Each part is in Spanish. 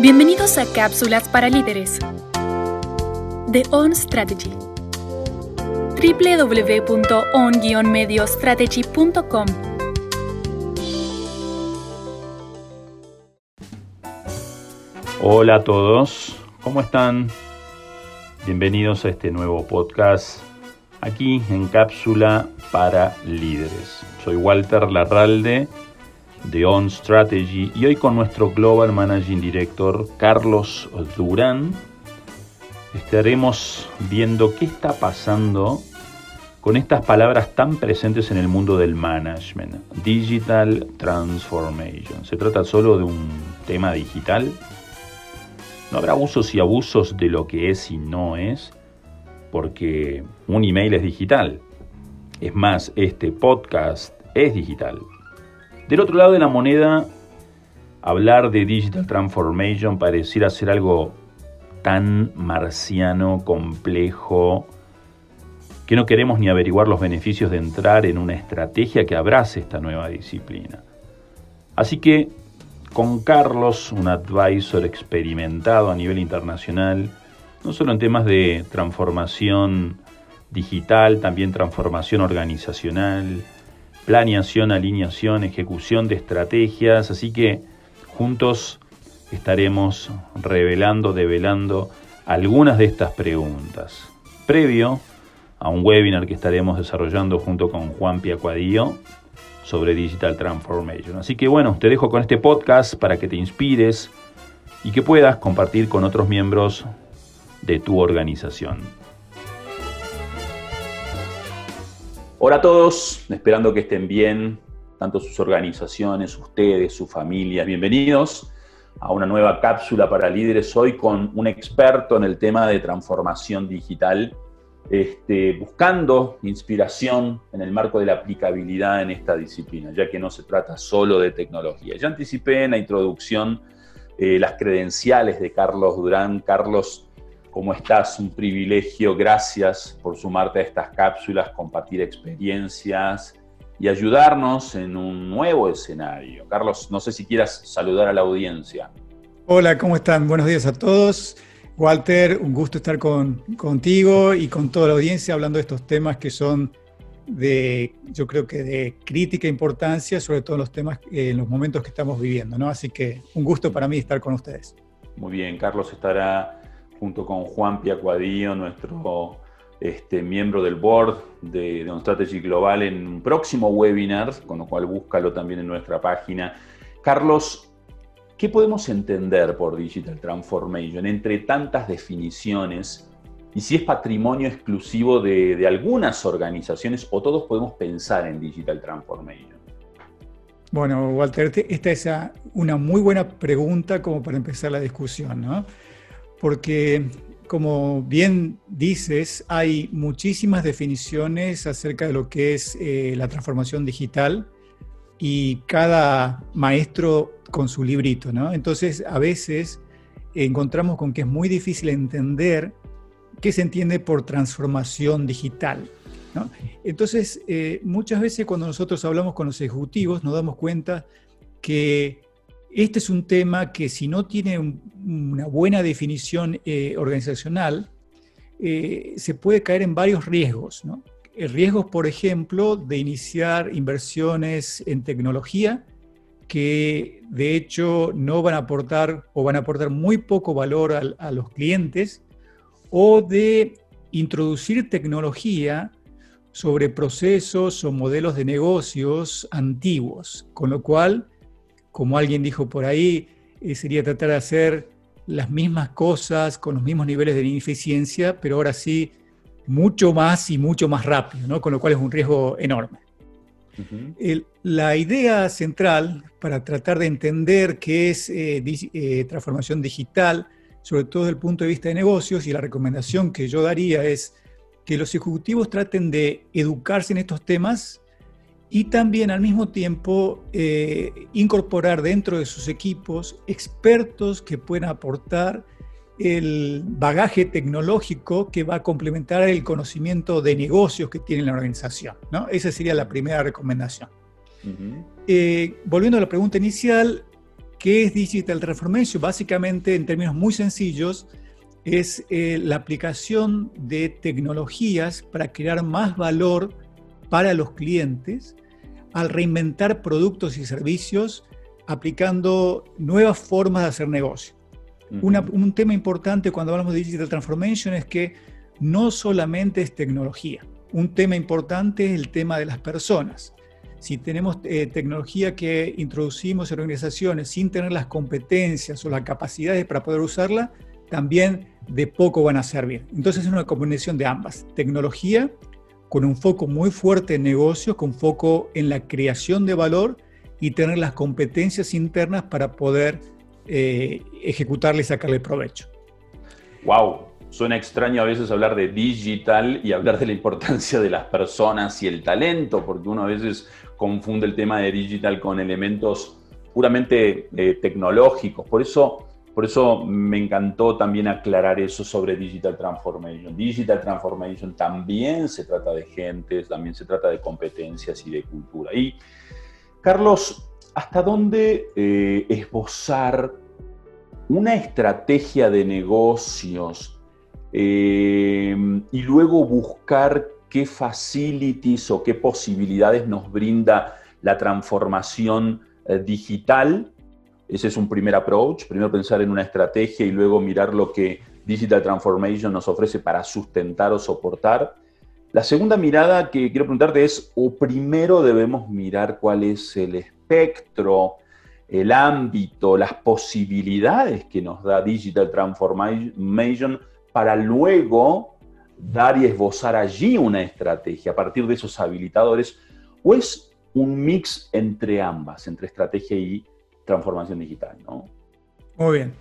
Bienvenidos a Cápsulas para Líderes de On Strategy. www.on-mediostrategy.com Hola a todos, ¿cómo están? Bienvenidos a este nuevo podcast aquí en Cápsula para Líderes. Soy Walter Larralde de On Strategy y hoy con nuestro Global Managing Director Carlos Durán estaremos viendo qué está pasando con estas palabras tan presentes en el mundo del management, Digital Transformation. ¿Se trata solo de un tema digital? ¿No habrá usos y abusos de lo que es y no es? Porque un email es digital. Es más, este podcast es digital. Del otro lado de la moneda, hablar de Digital Transformation pareciera ser algo tan marciano, complejo, que no queremos ni averiguar los beneficios de entrar en una estrategia que abrace esta nueva disciplina. Así que con Carlos, un advisor experimentado a nivel internacional, no solo en temas de transformación digital, también transformación organizacional, planeación, alineación, ejecución de estrategias, así que juntos estaremos revelando, develando algunas de estas preguntas. Previo a un webinar que estaremos desarrollando junto con Juan Piacuadillo sobre Digital Transformation. Así que bueno, te dejo con este podcast para que te inspires y que puedas compartir con otros miembros de tu organización. Hola a todos, esperando que estén bien, tanto sus organizaciones, ustedes, sus familias. Bienvenidos a una nueva cápsula para líderes hoy con un experto en el tema de transformación digital, este, buscando inspiración en el marco de la aplicabilidad en esta disciplina, ya que no se trata solo de tecnología. Ya anticipé en la introducción eh, las credenciales de Carlos Durán. Carlos ¿Cómo estás? Un privilegio. Gracias por sumarte a estas cápsulas, compartir experiencias y ayudarnos en un nuevo escenario. Carlos, no sé si quieras saludar a la audiencia. Hola, ¿cómo están? Buenos días a todos. Walter, un gusto estar con, contigo y con toda la audiencia hablando de estos temas que son de, yo creo que de crítica importancia, sobre todo en los temas, en los momentos que estamos viviendo, ¿no? Así que un gusto para mí estar con ustedes. Muy bien, Carlos estará junto con Juan Piacuadillo, nuestro este, miembro del board de, de Strategy Global, en un próximo webinar, con lo cual búscalo también en nuestra página. Carlos, ¿qué podemos entender por Digital Transformation entre tantas definiciones? Y si es patrimonio exclusivo de, de algunas organizaciones o todos podemos pensar en Digital Transformation. Bueno, Walter, esta es una muy buena pregunta como para empezar la discusión, ¿no? Porque como bien dices, hay muchísimas definiciones acerca de lo que es eh, la transformación digital y cada maestro con su librito, ¿no? Entonces, a veces encontramos con que es muy difícil entender qué se entiende por transformación digital. Entonces, eh, muchas veces cuando nosotros hablamos con los ejecutivos nos damos cuenta que este es un tema que si no tiene una buena definición eh, organizacional, eh, se puede caer en varios riesgos. ¿no? Riesgos, por ejemplo, de iniciar inversiones en tecnología que de hecho no van a aportar o van a aportar muy poco valor a, a los clientes, o de introducir tecnología sobre procesos o modelos de negocios antiguos, con lo cual como alguien dijo por ahí, eh, sería tratar de hacer las mismas cosas con los mismos niveles de ineficiencia, pero ahora sí mucho más y mucho más rápido, ¿no? con lo cual es un riesgo enorme. la idea central para tratar de entender qué es eh, eh, transformación digital, sobre todo desde el punto de vista de negocios, y la recomendación que yo daría es que los ejecutivos traten de educarse en estos temas y también al mismo tiempo eh, incorporar dentro de sus equipos expertos que puedan aportar el bagaje tecnológico que va a complementar el conocimiento de negocios que tiene la organización. ¿no? Esa sería la primera recomendación. Eh, volviendo a la pregunta inicial, ¿Qué es Digital Transformation? Básicamente, en términos muy sencillos, es eh, la aplicación de tecnologías para crear más valor para los clientes al reinventar productos y servicios aplicando nuevas formas de hacer negocio. un tema importante cuando hablamos de Digital Transformation es que no solamente es tecnología. Un tema importante es el tema de las personas. Si tenemos eh, tecnología que introducimos en organizaciones sin tener las competencias o las capacidades para poder usarla, también de poco van a servir. Entonces es una combinación de ambas. Tecnología con un foco muy fuerte en negocios, con foco en la creación de valor y tener las competencias internas para poder eh, ejecutarle y sacarle provecho. ¡Wow! Suena extraño a veces hablar de digital y hablar de la importancia de las personas y el talento, porque uno a veces confunde el tema de digital con elementos puramente eh, tecnológicos. Por eso, por eso me encantó también aclarar eso sobre Digital Transformation. Digital Transformation también se trata de gentes, también se trata de competencias y de cultura. Y Carlos, ¿hasta dónde eh, esbozar una estrategia de negocios eh, y luego buscar qué facilities o qué posibilidades nos brinda la transformación eh, digital? Ese es un primer approach, primero pensar en una estrategia y luego mirar lo que Digital Transformation nos ofrece para sustentar o soportar. La segunda mirada que quiero preguntarte es, o primero debemos mirar cuál es el espectro, el ámbito, las posibilidades que nos da Digital Transformation para luego dar y esbozar allí una estrategia a partir de esos habilitadores, o es un mix entre ambas, entre estrategia y transformación digital, ¿no? Muy bien.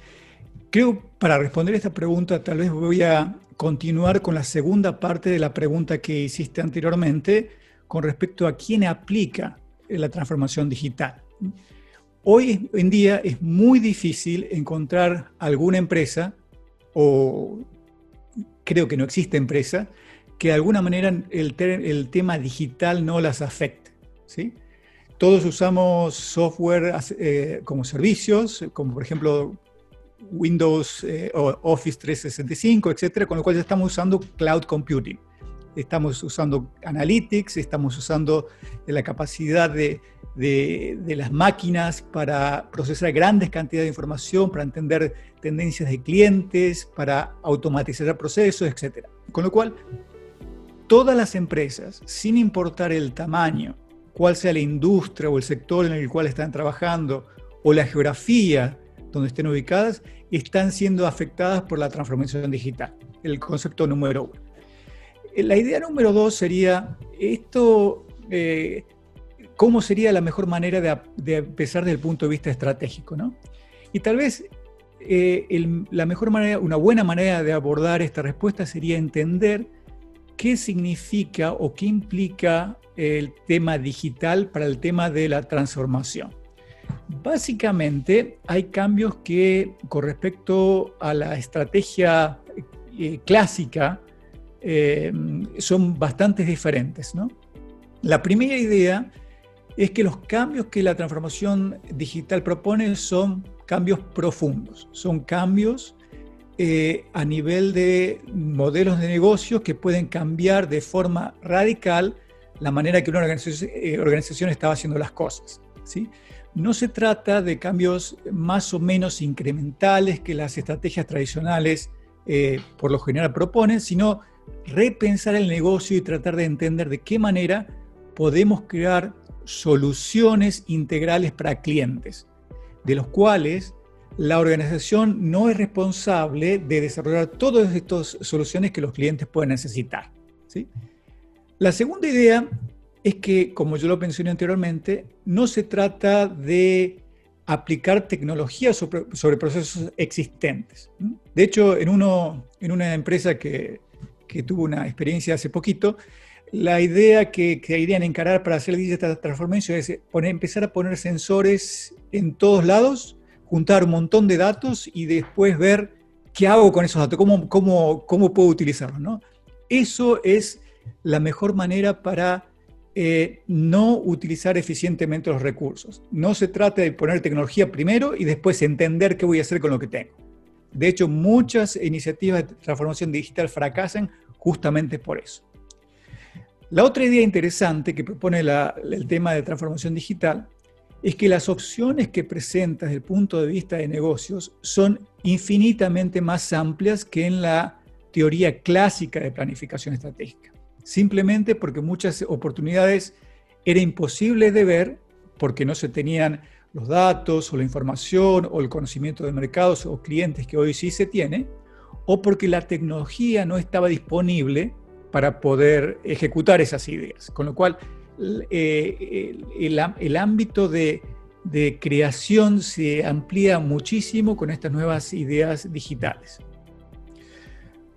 Creo, para responder esta pregunta, tal vez voy a continuar con la segunda parte de la pregunta que hiciste anteriormente con respecto a quién aplica la transformación digital. Hoy en día es muy difícil encontrar alguna empresa, o creo que no existe empresa, que de alguna manera el, el tema digital no las afecte. ¿sí? Todos usamos software eh, como servicios, como por ejemplo Windows eh, o Office 365, etcétera, con lo cual ya estamos usando cloud computing. Estamos usando analytics, estamos usando la capacidad de, de, las máquinas para procesar grandes cantidades de información, para entender tendencias de clientes, para automatizar procesos, etcétera. Con lo cual, todas las empresas, sin importar el tamaño, cuál sea la industria o el sector en el cual están trabajando, o la geografía donde estén ubicadas, están siendo afectadas por la transformación digital. El concepto número uno. La idea número dos sería, esto, eh, ¿cómo sería la mejor manera de, empezar desde el punto de vista estratégico? ¿no? Y tal vez eh, la mejor manera, una buena manera de abordar esta respuesta sería entender qué significa o qué implica el tema digital para el tema de la transformación. Básicamente hay cambios que con respecto a la estrategia eh, clásica eh, son bastante diferentes. La primera idea es que los cambios que la transformación digital propone son cambios profundos, son cambios eh, a nivel de modelos de negocios que pueden cambiar de forma radical la manera que una organización, organización estaba haciendo las cosas. ¿sí? no se trata de cambios más o menos incrementales que las estrategias tradicionales eh, por lo general proponen, sino repensar el negocio y tratar de entender de qué manera podemos crear soluciones integrales para clientes, de los cuales la organización no es responsable de desarrollar todas estas soluciones que los clientes pueden necesitar. ¿sí? La segunda idea es que, como yo lo mencioné anteriormente, no se trata de aplicar tecnología sobre, procesos existentes. De hecho, en, una empresa que, tuvo una experiencia hace poquito, la idea que, que querían encarar para hacer Digital Transformation es poner, empezar a poner sensores en todos lados, juntar un montón de datos y después ver qué hago con esos datos, cómo, cómo, cómo puedo utilizarlos. ¿no? Eso es la mejor manera para eh, no utilizar eficientemente los recursos. No se trata de poner tecnología primero y después entender qué voy a hacer con lo que tengo. De hecho, muchas iniciativas de transformación digital fracasan justamente por eso. La otra idea interesante que propone el tema de transformación digital es que las opciones que presenta desde el punto de vista de negocios son infinitamente más amplias que en la teoría clásica de planificación estratégica. Simplemente porque muchas oportunidades era imposible de ver porque no se tenían los datos o la información o el conocimiento de mercados o clientes que hoy sí se tiene, o porque la tecnología no estaba disponible para poder ejecutar esas ideas. Con lo cual, eh, el, ámbito de, creación se amplía muchísimo con estas nuevas ideas digitales.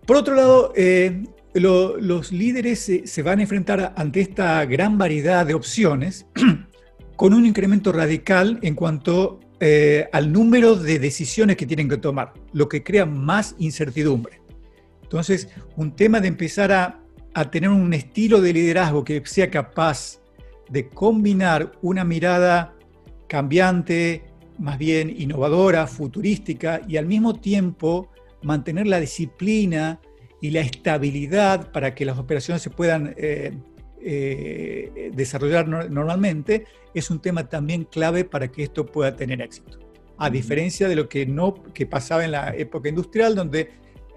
Por otro lado, eh, los líderes se, van a enfrentar ante esta gran variedad de opciones con un incremento radical en cuanto eh, al número de decisiones que tienen que tomar, lo que crea más incertidumbre. Entonces, un tema de empezar a a tener un estilo de liderazgo que sea capaz de combinar una mirada cambiante, más bien innovadora, futurística, y al mismo tiempo mantener la disciplina y la estabilidad para que las operaciones se puedan eh, eh, desarrollar normalmente, es un tema también clave para que esto pueda tener éxito. A diferencia de lo que, no, que pasaba en la época industrial, donde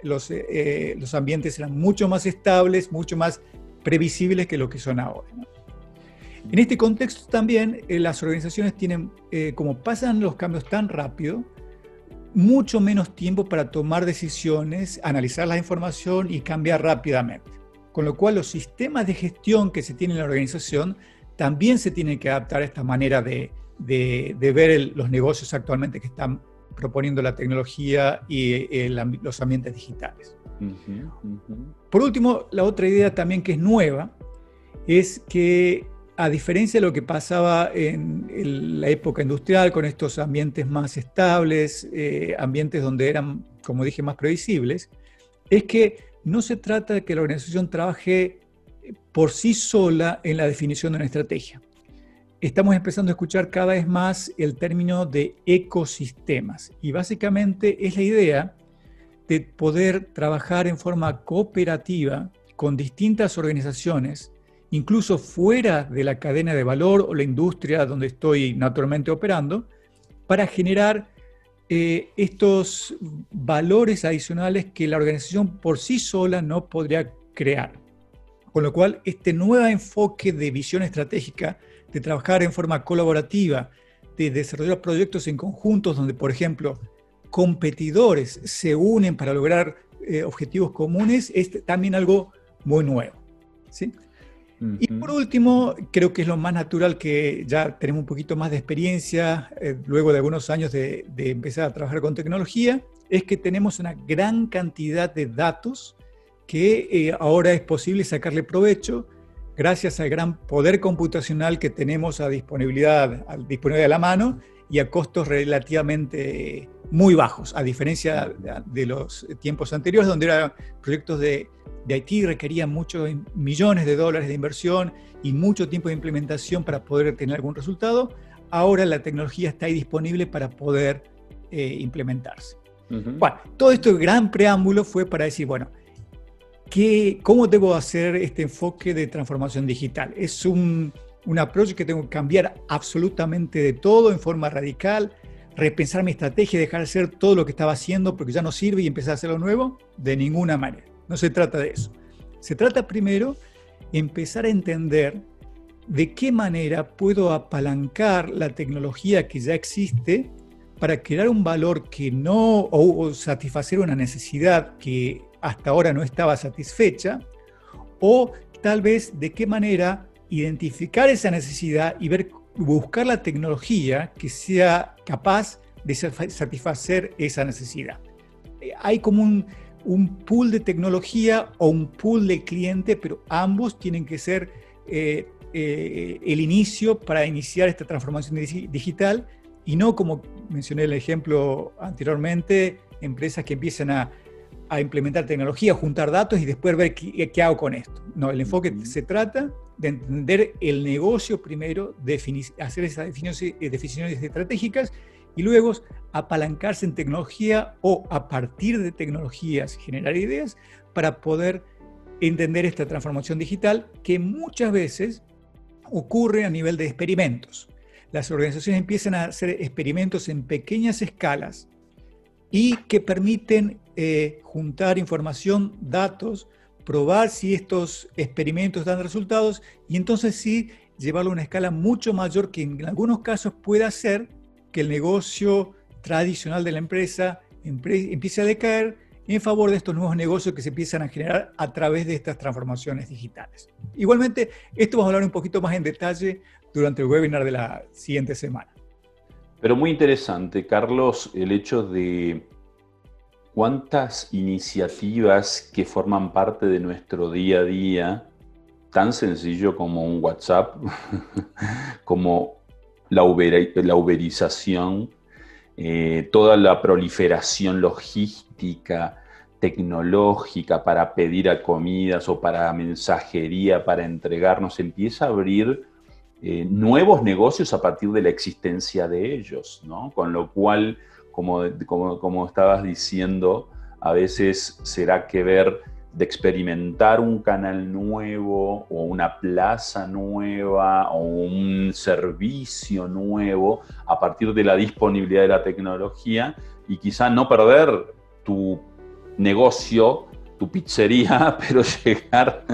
los, eh, los ambientes eran mucho más estables, mucho más previsibles que lo que son ahora. En este contexto también eh, las organizaciones tienen, eh, como pasan los cambios tan rápido, mucho menos tiempo para tomar decisiones, analizar la información y cambiar rápidamente. Con lo cual los sistemas de gestión que se tienen en la organización también se tienen que adaptar a esta manera de, de, ver los negocios actualmente que están proponiendo la tecnología y eh, los ambientes digitales. Por último, la otra idea también que es nueva es que a diferencia de lo que pasaba en, la época industrial con estos ambientes más estables, eh, ambientes donde eran, como dije, más previsibles, es que no se trata de que la organización trabaje por sí sola en la definición de una estrategia estamos empezando a escuchar cada vez más el término de ecosistemas y básicamente es la idea de poder trabajar en forma cooperativa con distintas organizaciones, incluso fuera de la cadena de valor o la industria donde estoy naturalmente operando, para generar eh, estos valores adicionales que la organización por sí sola no podría crear. Con lo cual, este nuevo enfoque de visión estratégica de trabajar en forma colaborativa, de desarrollar proyectos en conjuntos donde, por ejemplo, competidores se unen para lograr eh, objetivos comunes, es también algo muy nuevo. ¿sí? Y por último, creo que es lo más natural que ya tenemos un poquito más de experiencia, eh, luego de algunos años de, empezar a trabajar con tecnología, es que tenemos una gran cantidad de datos que eh, ahora es posible sacarle provecho gracias al gran poder computacional que tenemos a disponibilidad, a disponibilidad de la mano y a costos relativamente muy bajos, a diferencia de los tiempos anteriores, donde eran proyectos de, de IT requerían muchos millones de dólares de inversión y mucho tiempo de implementación para poder tener algún resultado. Ahora la tecnología está ahí disponible para poder eh, implementarse. Bueno, todo este gran preámbulo fue para decir, bueno, ¿Cómo debo hacer este enfoque de transformación digital? Es un, un approach que tengo que cambiar absolutamente de todo en forma radical, repensar mi estrategia, dejar de hacer todo lo que estaba haciendo porque ya no sirve y empezar a hacerlo nuevo, de ninguna manera. No se trata de eso. Se trata primero empezar a entender de qué manera puedo apalancar la tecnología que ya existe para crear un valor que no, o satisfacer una necesidad que hasta ahora no estaba satisfecha, o tal vez de qué manera identificar esa necesidad y ver, buscar la tecnología que sea capaz de satisfacer esa necesidad. Eh, hay como un, pool de tecnología o un pool de cliente, pero ambos tienen que ser eh, eh, el inicio para iniciar esta transformación digital y no como mencioné el ejemplo anteriormente, empresas que empiezan a a implementar tecnología, juntar datos y después ver qué, hago con esto. No, el enfoque se trata de entender el negocio primero, hacer esas definiciones, eh, definiciones estratégicas y luego apalancarse en tecnología o a partir de tecnologías generar ideas para poder entender esta transformación digital que muchas veces ocurre a nivel de experimentos. Las organizaciones empiezan a hacer experimentos en pequeñas escalas y que permiten eh, juntar información, datos, probar si estos experimentos dan resultados y entonces sí llevarlo a una escala mucho mayor que en algunos casos pueda hacer que el negocio tradicional de la empresa empiece a decaer en favor de estos nuevos negocios que se empiezan a generar a través de estas transformaciones digitales. Igualmente, esto vamos a hablar un poquito más en detalle durante el webinar de la siguiente semana. Pero muy interesante, Carlos, el hecho de cuántas iniciativas que forman parte de nuestro día a día, tan sencillo como un WhatsApp, como la, uberización, eh, toda la proliferación logística, tecnológica para pedir a comidas o para mensajería, para entregarnos, empieza a abrir eh, nuevos negocios a partir de la existencia de ellos, ¿no? Con lo cual como, como, estabas diciendo, a veces será que ver de experimentar un canal nuevo o una plaza nueva o un servicio nuevo a partir de la disponibilidad de la tecnología y quizá no perder tu negocio, tu pizzería, pero llegar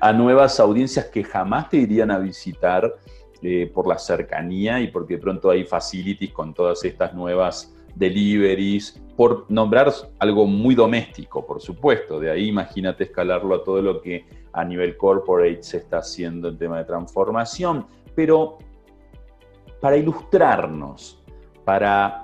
a nuevas audiencias que jamás te irían a visitar eh, por la cercanía y porque pronto hay facilities con todas estas nuevas deliveries, por nombrar algo muy doméstico, por supuesto. De ahí imagínate escalarlo a todo lo que a nivel corporate se está haciendo en tema de transformación. Pero para ilustrarnos, para,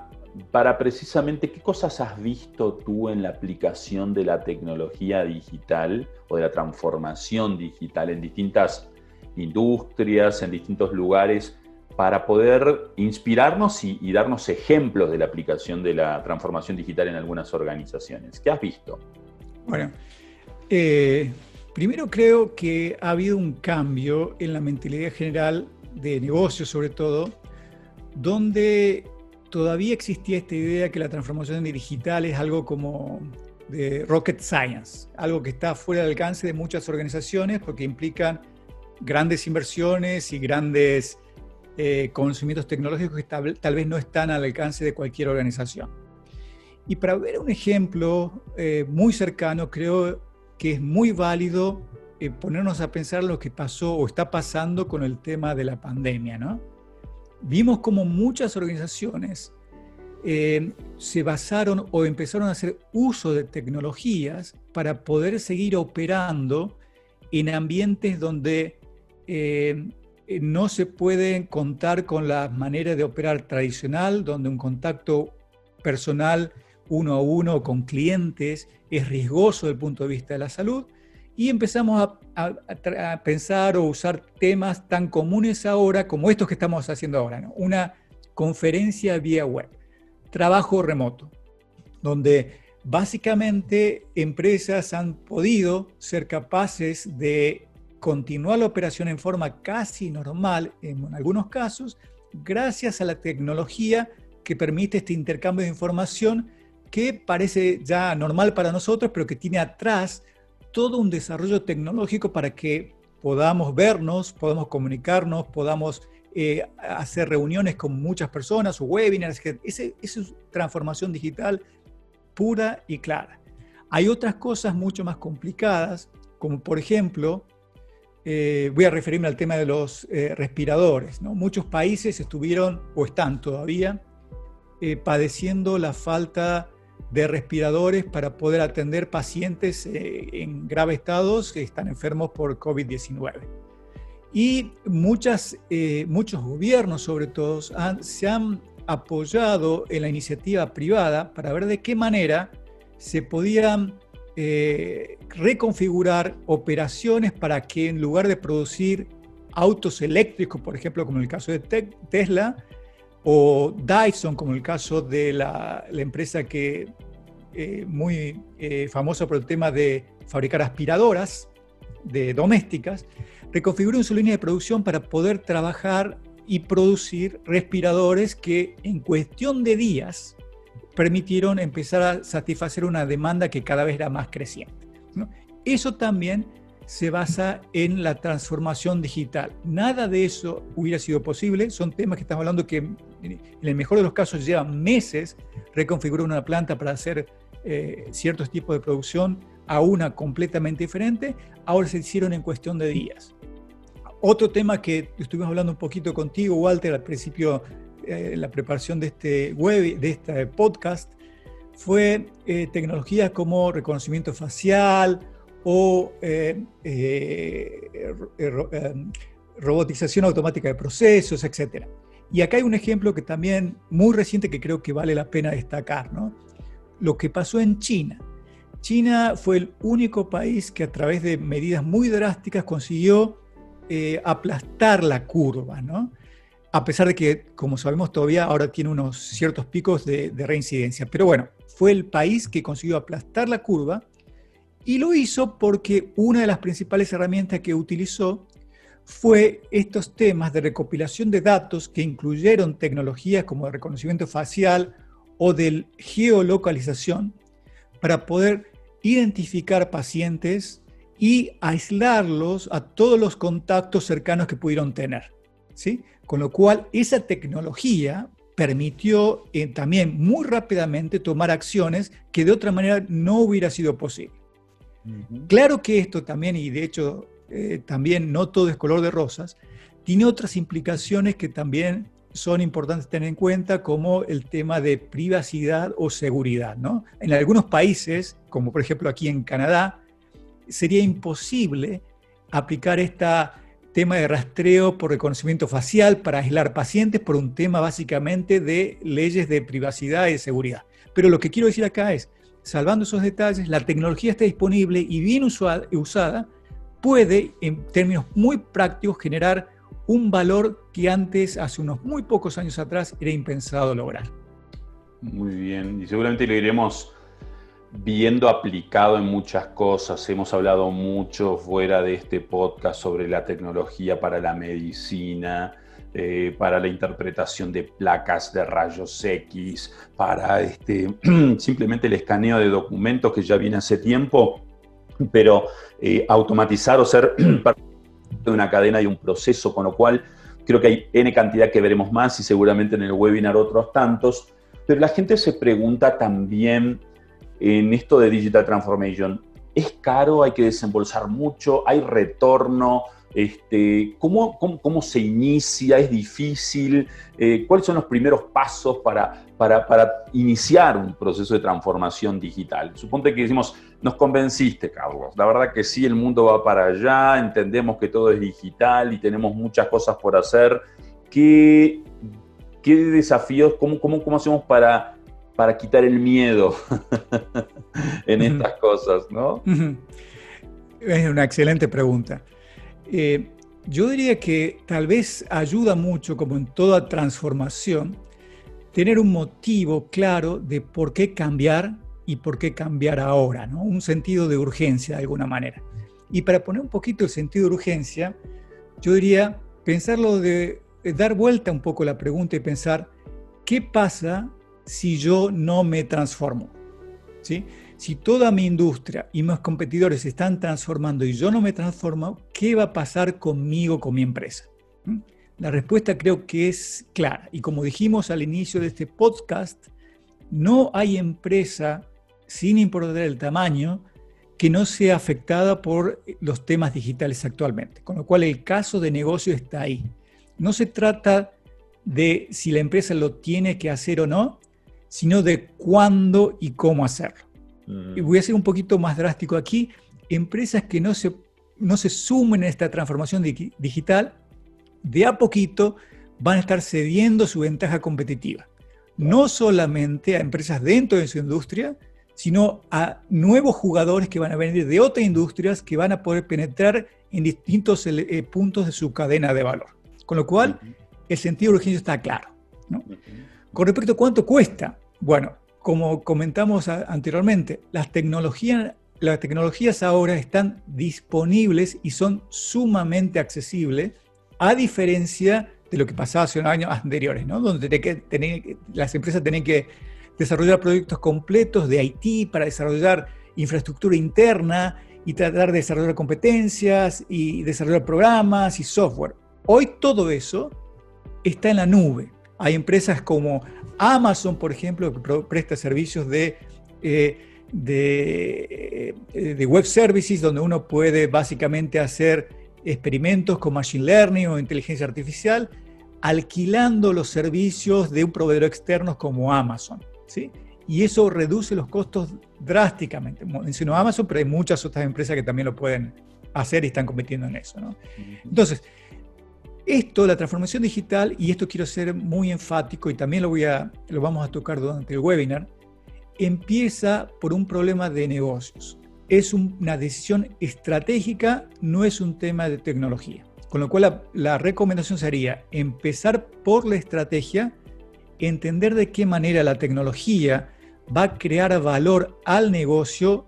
para precisamente qué cosas has visto tú en la aplicación de la tecnología digital o de la transformación digital en distintas industrias, en distintos lugares, para poder inspirarnos y, darnos ejemplos de la aplicación de la transformación digital en algunas organizaciones. ¿Qué has visto? Bueno, eh, primero creo que ha habido un cambio en la mentalidad general de negocios sobre todo, donde todavía existía esta idea que la transformación digital es algo como de rocket science, algo que está fuera del alcance de muchas organizaciones porque implican grandes inversiones y grandes eh, conocimientos tecnológicos que tal, vez no están al alcance de cualquier organización. Y para ver un ejemplo eh, muy cercano, creo que es muy válido eh, ponernos a pensar lo que pasó o está pasando con el tema de la pandemia. ¿no? Vimos como muchas organizaciones se basaron o empezaron a hacer uso de tecnologías para poder seguir operando en ambientes donde eh, no se puede contar con la manera de operar tradicional, donde un contacto personal uno a uno con clientes es riesgoso desde el punto de vista de la salud. Y empezamos a, pensar o usar temas tan comunes ahora como estos que estamos haciendo ahora. Una conferencia vía web, trabajo remoto, donde básicamente empresas han podido ser capaces de continuar la operación en forma casi normal en algunos casos, gracias a la tecnología que permite este intercambio de información que parece ya normal para nosotros, pero que tiene atrás todo un desarrollo tecnológico para que podamos vernos, podamos comunicarnos, podamos eh, hacer reuniones con muchas personas o webinars. Esa es transformación digital pura y clara. Hay otras cosas mucho más complicadas, como por ejemplo eh, voy a referirme al tema de los eh, respiradores. Muchos países estuvieron o están todavía padeciendo la falta de respiradores para poder atender pacientes en graves estados que están enfermos por COVID-19. Y muchas, muchos gobiernos, sobre todo, se han apoyado en la iniciativa privada para ver de qué manera se podían eh, reconfigurar operaciones para que en lugar de producir autos eléctricos, por ejemplo, como en el caso de Tesla, o Dyson, como el caso de la, empresa que eh, muy eh, famosa por el tema de fabricar aspiradoras de domésticas, reconfiguraron su línea de producción para poder trabajar y producir respiradores que en cuestión de días permitieron empezar a satisfacer una demanda que cada vez era más creciente. Eso también se basa en la transformación digital. Nada de eso hubiera sido posible. Son temas que estamos hablando que en el mejor de los casos llevan meses reconfigurar una planta para hacer eh, ciertos tipos de producción a una completamente diferente. Ahora se hicieron en cuestión de días. Otro tema que estuvimos hablando un poquito contigo, Walter, al principio eh, la preparación de este web, de este podcast, fue eh, tecnologías como reconocimiento facial o eh, robotización automática de procesos, etc. Y acá hay un ejemplo que también muy reciente que creo que vale la pena destacar, ¿no? Lo que pasó en China. China fue el único país que a través de medidas muy drásticas consiguió aplastar la curva, ¿no? a pesar de que, como sabemos, todavía ahora tiene unos ciertos picos de, reincidencia. Pero bueno, fue el país que consiguió aplastar la curva y lo hizo porque una de las principales herramientas que utilizó fue estos temas de recopilación de datos que incluyeron tecnologías como el reconocimiento facial o de geolocalización para poder identificar pacientes y aislarlos a todos los contactos cercanos que pudieron tener. ¿sí? Con lo cual, esa tecnología permitió eh, también muy rápidamente tomar acciones que de otra manera no hubiera sido posible. Claro que esto también, y de hecho eh, también no todo es color de rosas, tiene otras implicaciones que también son importantes tener en cuenta, como el tema de privacidad o seguridad. ¿no? En algunos países, como por ejemplo aquí en Canadá, sería imposible aplicar esta tema de rastreo por reconocimiento facial para aislar pacientes por un tema básicamente de leyes de privacidad y de seguridad. Pero lo que quiero decir acá es, salvando esos detalles, la tecnología está disponible y bien usada puede, en términos muy prácticos, generar un valor que antes, hace unos muy pocos años atrás, era impensado lograr. Muy bien, y seguramente lo iremos viendo aplicado en muchas cosas. Hemos hablado mucho fuera de este podcast sobre la tecnología para la medicina, eh, para la interpretación de placas de rayos X, para este, simplemente el escaneo de documentos que ya viene hace tiempo, pero eh, automatizar o ser parte de una cadena y un proceso, con lo cual creo que hay N cantidad que veremos más y seguramente en el webinar otros tantos. Pero la gente se pregunta también en esto de Digital Transformation? ¿Es caro? ¿Hay que desembolsar mucho? ¿Hay retorno? Este, ¿cómo, cómo, se inicia? ¿Es difícil? Eh, ¿Cuáles son los primeros pasos para, para, para, iniciar un proceso de transformación digital? Suponte que decimos, nos convenciste, Carlos. La verdad que sí, el mundo va para allá, entendemos que todo es digital y tenemos muchas cosas por hacer. ¿Qué, qué desafíos, cómo, cómo, cómo hacemos para para quitar el miedo en estas cosas, ¿no? Es una excelente pregunta. Eh, yo diría que tal vez ayuda mucho, como en toda transformación, tener un motivo claro de por qué cambiar y por qué cambiar ahora, ¿no? Un sentido de urgencia de alguna manera. Y para poner un poquito el sentido de urgencia, yo diría pensarlo de, dar vuelta un poco la pregunta y pensar, ¿qué pasa si yo no me transformo. ¿sí? Si toda mi industria y mis competidores se están transformando y yo no me transformo, ¿qué va a pasar conmigo, con mi empresa? ¿Mm? La respuesta creo que es clara. Y como dijimos al inicio de este podcast, no hay empresa, sin importar el tamaño, que no sea afectada por los temas digitales actualmente. Con lo cual el caso de negocio está ahí. No se trata de si la empresa lo tiene que hacer o no, sino de cuándo y cómo hacerlo. Mm. Y voy a ser un poquito más drástico aquí. Empresas que no se, no se sumen a esta transformación digital, de a poquito van a estar cediendo su ventaja competitiva. No solamente a empresas dentro de su industria, sino a nuevos jugadores que van a venir de otras industrias que van a poder penetrar en distintos eh, puntos de su cadena de valor. Con lo cual, el sentido de urgencia está claro. Con respecto a cuánto cuesta, bueno, como comentamos anteriormente, las tecnologías las tecnologías ahora están disponibles y son sumamente accesibles, a diferencia de lo que pasaba hace unos años anteriores, ¿no? donde las empresas tenían que desarrollar proyectos completos de IT para desarrollar infraestructura interna y tratar de desarrollar competencias y desarrollar programas y software. Hoy todo eso está en la nube. Hay empresas como Amazon, por ejemplo, que presta servicios de, eh, eh, de, web services donde uno puede básicamente hacer experimentos con machine learning o inteligencia artificial, alquilando los servicios de un proveedor externo como Amazon. ¿sí? Y eso reduce los costos drásticamente. Menciono Amazon, pero hay muchas otras empresas que también lo pueden hacer y están compitiendo en eso. ¿no? Entonces, esto, la transformación digital, y esto quiero ser muy enfático y también lo, voy a, lo vamos a tocar durante el webinar, empieza por un problema de negocios. Es una decisión estratégica, no es un tema de tecnología. Con lo cual la, recomendación sería empezar por la estrategia, entender de qué manera la tecnología va a crear valor al negocio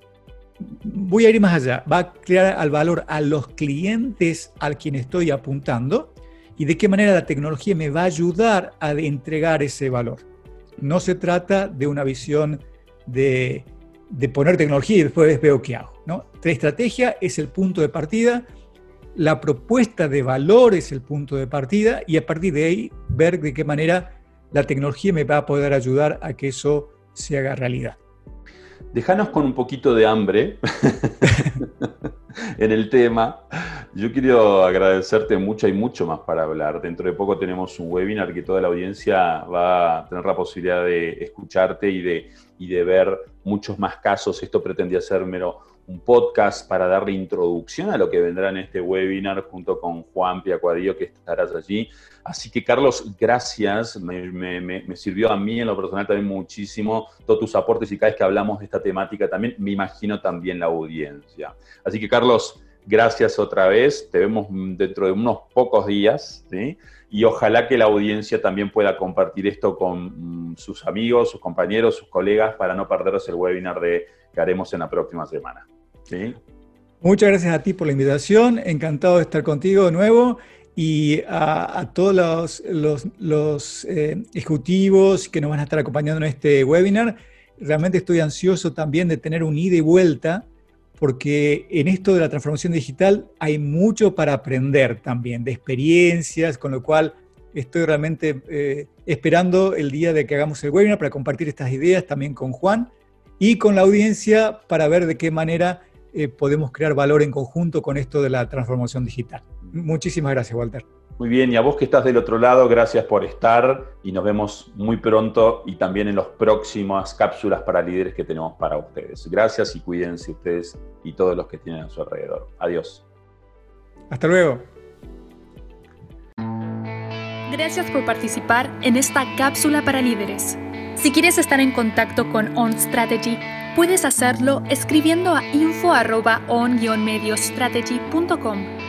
voy a ir más allá, va a crear al valor a los clientes al quien estoy apuntando y de qué manera la tecnología me va a ayudar a entregar ese valor. No se trata de una visión de, poner tecnología y después veo qué hago. ¿no? La estrategia es el punto de partida, la propuesta de valor es el punto de partida y a partir de ahí ver de qué manera la tecnología me va a poder ayudar a que eso se haga realidad. Déjanos con un poquito de hambre en el tema. Yo quiero agradecerte mucho, hay mucho más para hablar. Dentro de poco tenemos un webinar que toda la audiencia va a tener la posibilidad de escucharte y de, y de ver muchos más casos. Esto pretendía ser mero un podcast para darle introducción a lo que vendrá en este webinar junto con Juan Piacuadillo, que estarás allí. Así que, Carlos, gracias. Me, sirvió a mí en lo personal también muchísimo todos tus aportes y cada vez que hablamos de esta temática también, me imagino también la audiencia. Así que, Carlos, gracias otra vez. Te vemos dentro de unos pocos días, Y ojalá que la audiencia también pueda compartir esto con mm, sus amigos, sus compañeros, sus colegas, para no perderse el webinar que haremos en la próxima semana. ¿Sí? Muchas gracias a ti por la invitación, encantado de estar contigo de nuevo y a, todos los, eh, ejecutivos que nos van a estar acompañando en este webinar. Realmente estoy ansioso también de tener un ida y vuelta porque en esto de la transformación digital hay mucho para aprender también, de experiencias, con lo cual estoy realmente eh, esperando el día de que hagamos el webinar para compartir estas ideas también con Juan y con la audiencia para ver de qué manera eh, podemos crear valor en conjunto con esto de la transformación digital. Muchísimas gracias, Walter. Muy bien, y a vos que estás del otro lado, gracias por estar y nos vemos muy pronto y también en las próximas cápsulas para líderes que tenemos para ustedes. Gracias y cuídense ustedes y todos los que tienen a su alrededor. Adiós. Hasta luego. Gracias por participar en esta cápsula para líderes. Si quieres estar en contacto con On Strategy, puedes hacerlo escribiendo a info on mediostrategycom